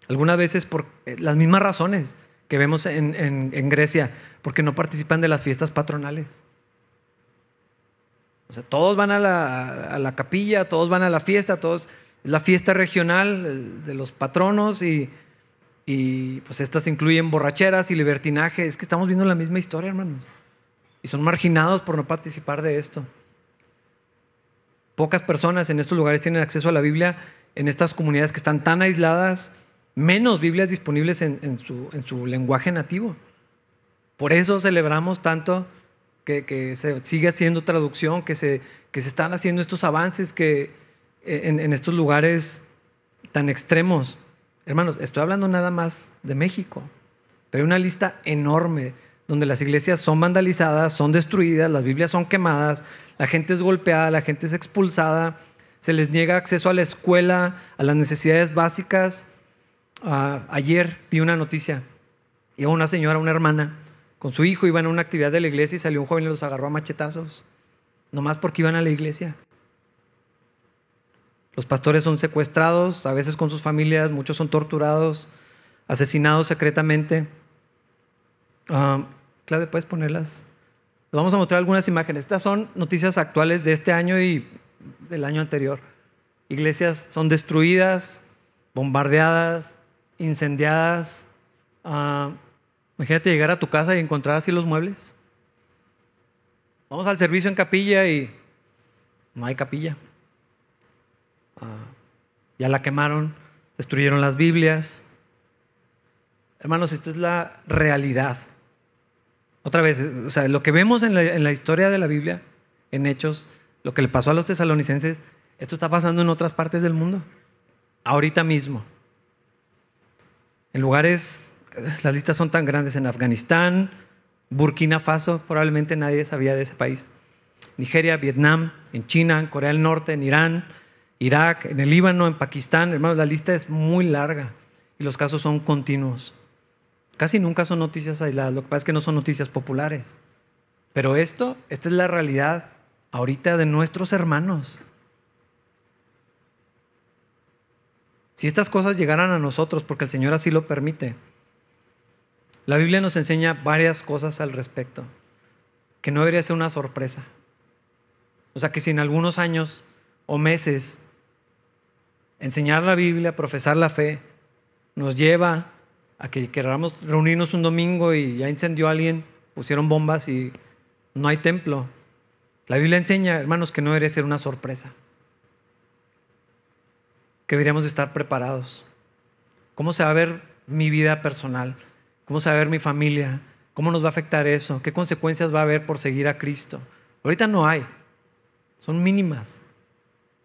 algunas veces por eh, las mismas razones que vemos en, Grecia, porque no participan de las fiestas patronales. O sea, todos van a la, capilla, todos van a la fiesta, todos, es la fiesta regional de los patronos y y pues estas incluyen borracheras y libertinaje. Es que estamos viendo la misma historia, hermanos. Y son marginados por no participar de esto. Pocas personas en estos lugares tienen acceso a la Biblia, en estas comunidades que están tan aisladas, menos Biblias disponibles en, su, lenguaje nativo. Por eso celebramos tanto que, se sigue haciendo traducción, que se, están haciendo estos avances que, en, en estos lugares tan extremos. Hermanos, estoy hablando nada más de México, pero hay una lista enorme donde las iglesias son vandalizadas, son destruidas, las Biblias son quemadas, la gente es golpeada, la gente es expulsada, se les niega acceso a la escuela, a las necesidades básicas. Ah, ayer vi una noticia, iba una señora, una hermana, con su hijo, iban a una actividad de la iglesia y salió un joven y los agarró a machetazos, nomás porque iban a la iglesia. Los pastores son secuestrados, a veces con sus familias, muchos son torturados, asesinados secretamente. Uh, Claudia, ¿puedes ponerlas? Vamos a mostrar algunas imágenes. Estas son noticias actuales de este año y del año anterior. Iglesias son destruidas, bombardeadas, incendiadas. Ah, imagínate llegar a tu casa y encontrar así los muebles. Vamos al servicio en capilla y no hay capilla. Ya la quemaron, destruyeron las Biblias. Hermanos, esto es la realidad. Otra vez, o sea, lo que vemos en la, historia de la Biblia, en Hechos, lo que le pasó a los tesalonicenses, esto está pasando en otras partes del mundo, ahorita mismo. En lugares, las listas son tan grandes, en Afganistán, Burkina Faso, probablemente nadie sabía de ese país. Nigeria, Vietnam, en China, en Corea del Norte, en Irán, Irak, en el Líbano, en Pakistán. Hermanos, la lista es muy larga y los casos son continuos. Casi nunca son noticias aisladas, lo que pasa es que no son noticias populares. Pero esto, esta es la realidad ahorita de nuestros hermanos. Si estas cosas llegaran a nosotros, porque el Señor así lo permite, La Biblia nos enseña varias cosas al respecto, que no debería ser una sorpresa. O sea que si en algunos años o meses enseñar la Biblia, profesar la fe, nos lleva a que queramos reunirnos un domingo y ya incendió alguien, pusieron bombas y no hay templo. La Biblia enseña, hermanos, que no debería ser una sorpresa, que deberíamos estar preparados. ¿Cómo se va a ver mi vida personal? ¿Cómo se va a ver mi familia? ¿Cómo nos va a afectar eso? ¿Qué consecuencias va a haber por seguir a Cristo? Ahorita no hay, son mínimas.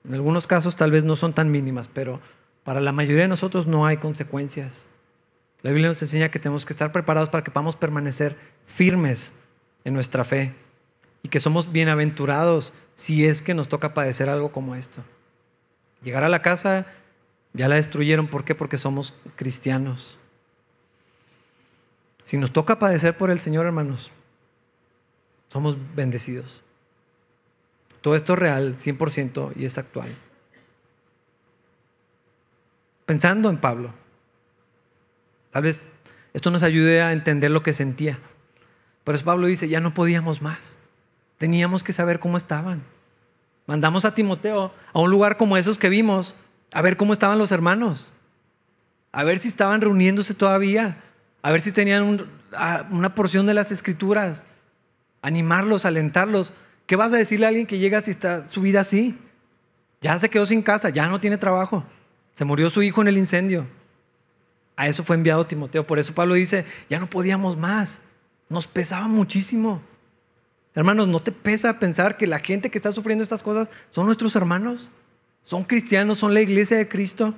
En algunos casos tal vez no son tan mínimas, pero para la mayoría de nosotros no hay consecuencias. La Biblia nos enseña que tenemos que estar preparados para que podamos permanecer firmes en nuestra fe y que somos bienaventurados si es que nos toca padecer algo como esto. Llegar a la casa ya la destruyeron, ¿por qué? Porque somos cristianos. Si nos toca padecer por el Señor, hermanos, somos bendecidos. Todo esto es real, 100% y es actual. Pensando en Pablo, tal vez esto nos ayude a entender lo que sentía. Por eso Pablo dice, ya no podíamos más. Teníamos que saber cómo estaban. Mandamos a Timoteo a un lugar como esos que vimos, a ver cómo estaban los hermanos, a ver si estaban reuniéndose todavía, a ver si tenían una porción de las escrituras, animarlos, alentarlos. ¿Qué vas a decirle a alguien que llega si está su vida así? Ya se quedó sin casa, ya no tiene trabajo, se murió su hijo en el incendio. A eso fue enviado Timoteo. Por eso Pablo dice, ya no podíamos más, nos pesaba muchísimo. Hermanos, ¿no te pesa pensar que la gente que está sufriendo estas cosas son nuestros hermanos? ¿Son cristianos? ¿Son la iglesia de Cristo?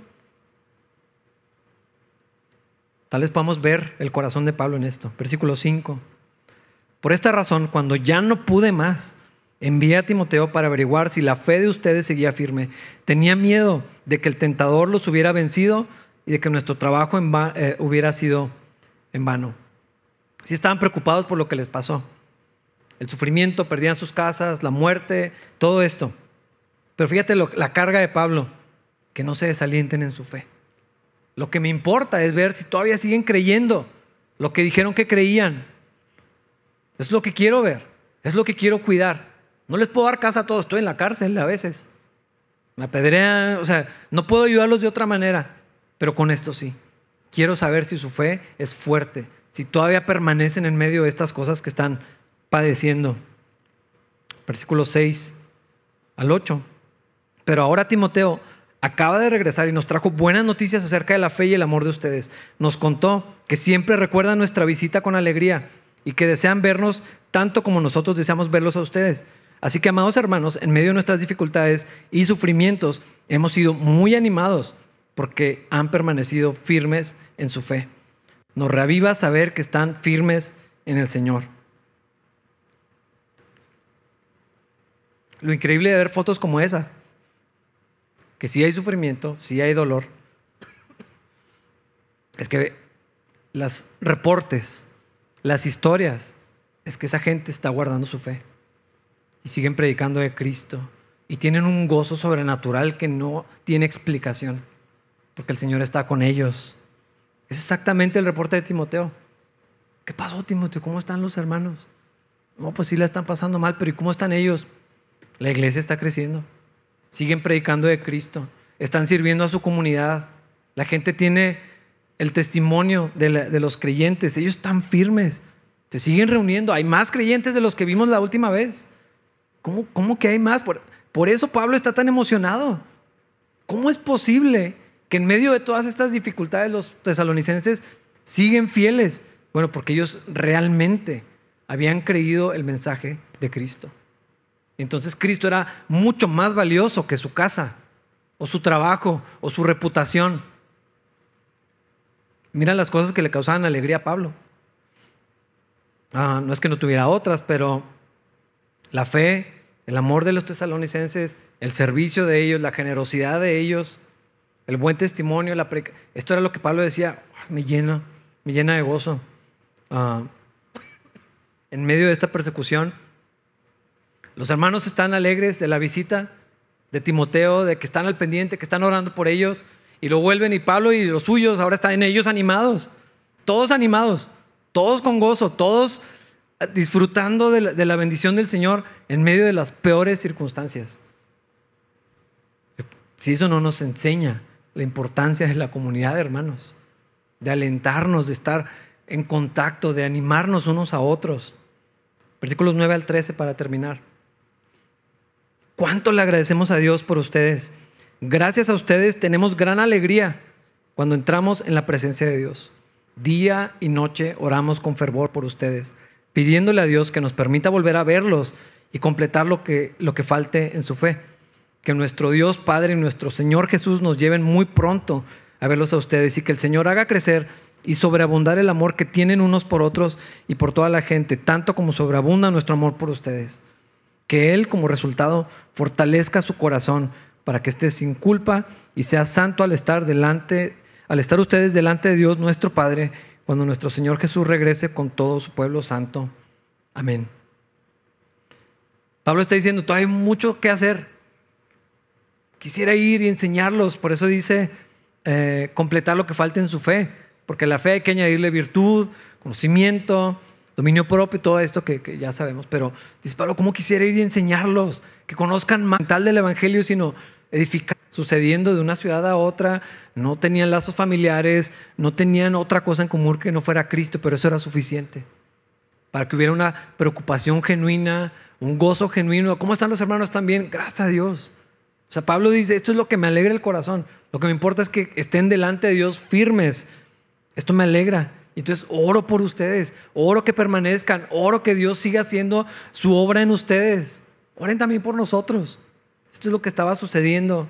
Tal vez podamos ver el corazón de Pablo en esto. Versículo 5. Por esta razón, cuando ya no pude más, envié a Timoteo para averiguar si la fe de ustedes seguía firme. Tenía miedo de que el tentador los hubiera vencido y de que nuestro trabajo eh, hubiera sido en vano. Si estaban preocupados por lo que les pasó. El sufrimiento, perdían sus casas, la muerte, todo esto. Pero fíjate la carga de Pablo, que no se desalienten en su fe. Lo que me importa es ver si todavía siguen creyendo lo que dijeron que creían. Es lo que quiero ver, es lo que quiero cuidar. No les puedo dar casa a todos, estoy en la cárcel a veces. Me apedrean, o sea, no puedo ayudarlos de otra manera, pero con esto sí. Quiero saber si su fe es fuerte, si todavía permanecen en medio de estas cosas que están padeciendo. Versículo 6 al 8. Pero ahora Timoteo, acaba de regresar y nos trajo buenas noticias acerca de la fe y el amor de ustedes. Nos contó que siempre recuerdan nuestra visita con alegría y que desean vernos tanto como nosotros deseamos verlos a ustedes. Así que, amados hermanos, en medio de nuestras dificultades y sufrimientos, hemos sido muy animados porque han permanecido firmes en su fe. Nos reaviva saber que están firmes en el Señor. Lo increíble de ver fotos como esa, que si hay sufrimiento, si hay dolor, es que las reportes, las historias, es que esa gente está guardando su fe y siguen predicando de Cristo y tienen un gozo sobrenatural que no tiene explicación, porque el Señor está con ellos. Es exactamente el reporte de Timoteo. ¿Qué pasó, Timoteo? ¿Cómo están los hermanos? No, pues sí la están pasando mal, pero ¿y cómo están ellos? La iglesia está creciendo siguen predicando de Cristo, están sirviendo a su comunidad. La gente tiene el testimonio de, los creyentes, ellos están firmes, se siguen reuniendo. Hay más creyentes de los que vimos la última vez. ¿Cómo, cómo que hay más? Por, por eso Pablo está tan emocionado. ¿Cómo es posible que en medio de todas estas dificultades los tesalonicenses siguen fieles? Bueno, porque ellos realmente habían creído el mensaje de Cristo. Entonces Cristo era mucho más valioso que su casa, o su trabajo, o su reputación. Mira las cosas que le causaban alegría a Pablo. Ah, no es que no tuviera otras, pero la fe, el amor de los tesalonicenses, el servicio de ellos, la generosidad de ellos, el buen testimonio, la esto era lo que Pablo decía, ah, me llena, me llena de gozo. Ah, en medio de esta persecución, los hermanos están alegres de la visita de Timoteo, de que están al pendiente, que están orando por ellos, y lo vuelven y Pablo y los suyos ahora están en ellos animados, todos animados. todos con gozo, todos disfrutando de la, bendición del Señor en medio de las peores circunstancias. Si eso no nos enseña la importancia de la comunidad, hermanos, de alentarnos, de estar en contacto, de animarnos unos a otros. Versículos 9 al 13 para terminar. ¿Cuánto le agradecemos a Dios por ustedes? Gracias a ustedes tenemos gran alegría cuando entramos en la presencia de Dios. Día y noche oramos con fervor por ustedes, pidiéndole a Dios que nos permita volver a verlos y completar lo que, lo que falte en su fe. Que nuestro Dios Padre y nuestro Señor Jesús nos lleven muy pronto a verlos a ustedes y que el Señor haga crecer y sobreabundar el amor que tienen unos por otros y por toda la gente, tanto como sobreabunda nuestro amor por ustedes. Que Él como resultado fortalezca su corazón para que esté sin culpa y sea santo al estar delante, al estar ustedes delante de Dios nuestro Padre, cuando nuestro Señor Jesús regrese con todo su pueblo santo. Amén. Pablo está diciendo, todavía hay mucho que hacer. Quisiera ir y enseñarlos, por eso dice, eh, completar lo que falta en su fe, porque la fe hay que añadirle virtud, conocimiento, dominio propio todo esto que, ya sabemos. Pero dice Pablo, ¿cómo quisiera ir y enseñarlos? Que conozcan más del Evangelio, sino edificar, sucediendo de una ciudad a otra, no tenían lazos familiares, no tenían otra cosa en común que no fuera Cristo, pero eso era suficiente para que hubiera una preocupación genuina, un gozo genuino. ¿Cómo están los hermanos también? Gracias a Dios. O sea, Pablo dice, esto es lo que me alegra el corazón. Lo que me importa es que estén delante de Dios firmes. Esto me alegra. Entonces oro por ustedes, oro que permanezcan, oro que Dios siga haciendo su obra en ustedes. Oren también por nosotros. Esto es lo que estaba sucediendo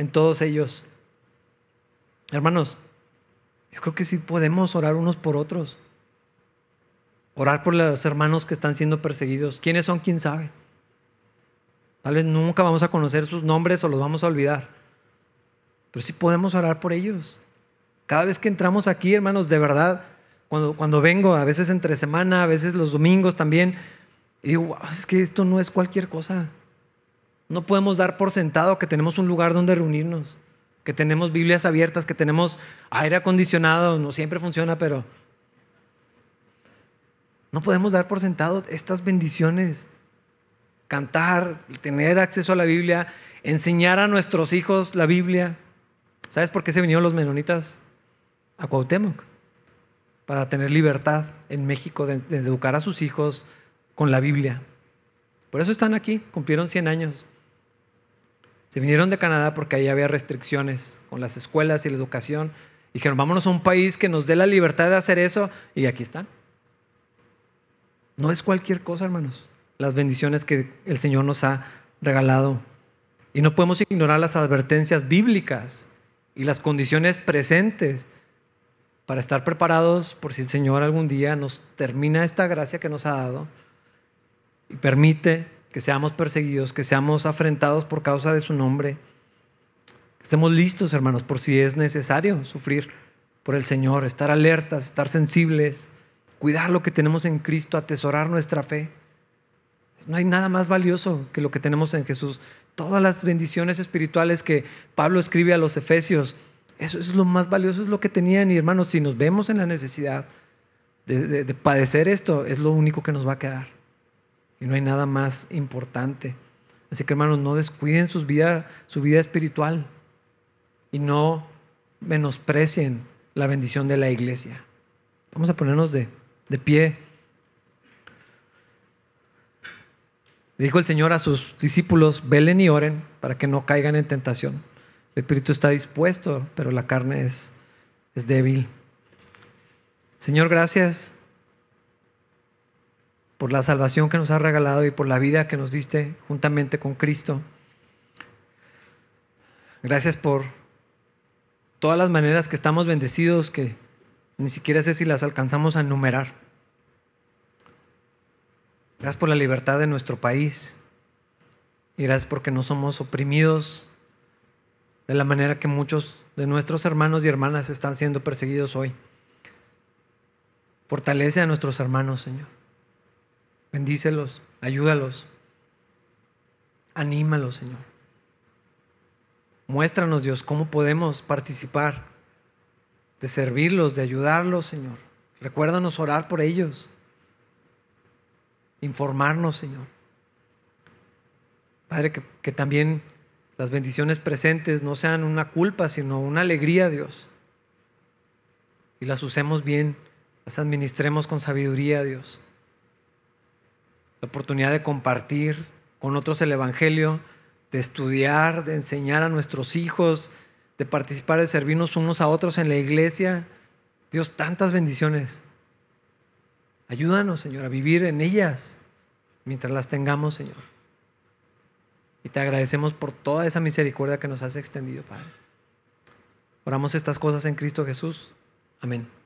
en todos ellos. Hermanos, yo creo que sí podemos orar unos por otros. Orar por los hermanos que están siendo perseguidos. ¿Quiénes son? ¿Quién sabe? Tal vez nunca vamos a conocer sus nombres o los vamos a olvidar. Pero sí podemos orar por ellos. Cada vez que entramos aquí, hermanos, de verdad, cuando, cuando vengo, a veces entre semana, a veces los domingos también, digo, es que esto no es cualquier cosa. No podemos dar por sentado que tenemos un lugar donde reunirnos, que tenemos Biblias abiertas, que tenemos aire acondicionado, no siempre funciona, pero no podemos dar por sentado estas bendiciones cantar, tener acceso a la Biblia, enseñar a nuestros hijos la Biblia. ¿Sabes por qué se vinieron los menonitas a Cuauhtémoc? Para tener libertad en México de, educar a sus hijos con la Biblia. Por eso están aquí, cumplieron 100 años. Se vinieron de Canadá porque ahí había restricciones con las escuelas y la educación. Dijeron, vámonos a un país que nos dé la libertad de hacer eso. Y aquí están. No es cualquier cosa, hermanos las bendiciones que el Señor nos ha regalado. Y no podemos ignorar las advertencias bíblicas y las condiciones presentes para estar preparados por si el Señor algún día nos termina esta gracia que nos ha dado y permite que seamos perseguidos, que seamos afrentados por causa de su nombre. Estemos listos, hermanos, por si es necesario sufrir por el Señor, estar alertas, estar sensibles, cuidar lo que tenemos en Cristo, atesorar nuestra fe. No hay nada más valioso que lo que tenemos en Jesús. Todas las bendiciones espirituales que Pablo escribe a los Efesios, eso es lo más valioso, es lo que tenían. Y hermanos, si nos vemos en la necesidad de, padecer esto, es lo único que nos va a quedar. Y no hay nada más importante. Así que hermanos, no descuiden sus vida, su vida espiritual y no menosprecien la bendición de la iglesia. Vamos a ponernos de, de pie. Dijo el Señor a sus discípulos, velen y oren para que no caigan en tentación. El espíritu está dispuesto, pero la carne es, es débil. Señor, gracias por la salvación que nos has regalado y por la vida que nos diste juntamente con Cristo. Gracias por todas las maneras que estamos bendecidos que ni siquiera sé si las alcanzamos a enumerar. Gracias por la libertad de nuestro país. Y gracias porque no somos oprimidos de la manera que muchos de nuestros hermanos y hermanas están siendo perseguidos hoy. Fortalece a nuestros hermanos, Señor. Bendícelos, ayúdalos. Anímalos, Señor. Muéstranos, Dios, cómo podemos participar de servirlos, de ayudarlos, Señor. Recuérdanos orar por ellos. Informarnos, Señor. Padre, que, que también las bendiciones presentes no sean una culpa, sino una alegría, Dios. Y las usemos bien, las administremos con sabiduría, Dios. La oportunidad de compartir con otros el Evangelio, de estudiar, de enseñar a nuestros hijos, de participar, de servirnos unos a otros en la iglesia. Dios, tantas bendiciones. Ayúdanos, Señor, a vivir en ellas mientras las tengamos, Señor. Y te agradecemos por toda esa misericordia que nos has extendido, Padre. Oramos estas cosas en Cristo Jesús. Amén.